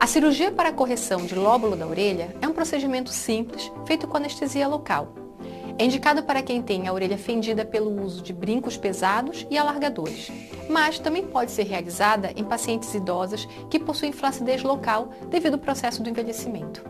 A cirurgia para a correção de lóbulo da orelha é um procedimento simples, feito com anestesia local. É indicado para quem tem a orelha fendida pelo uso de brincos pesados e alargadores, mas também pode ser realizada em pacientes idosas que possuem flacidez local devido ao processo do envelhecimento.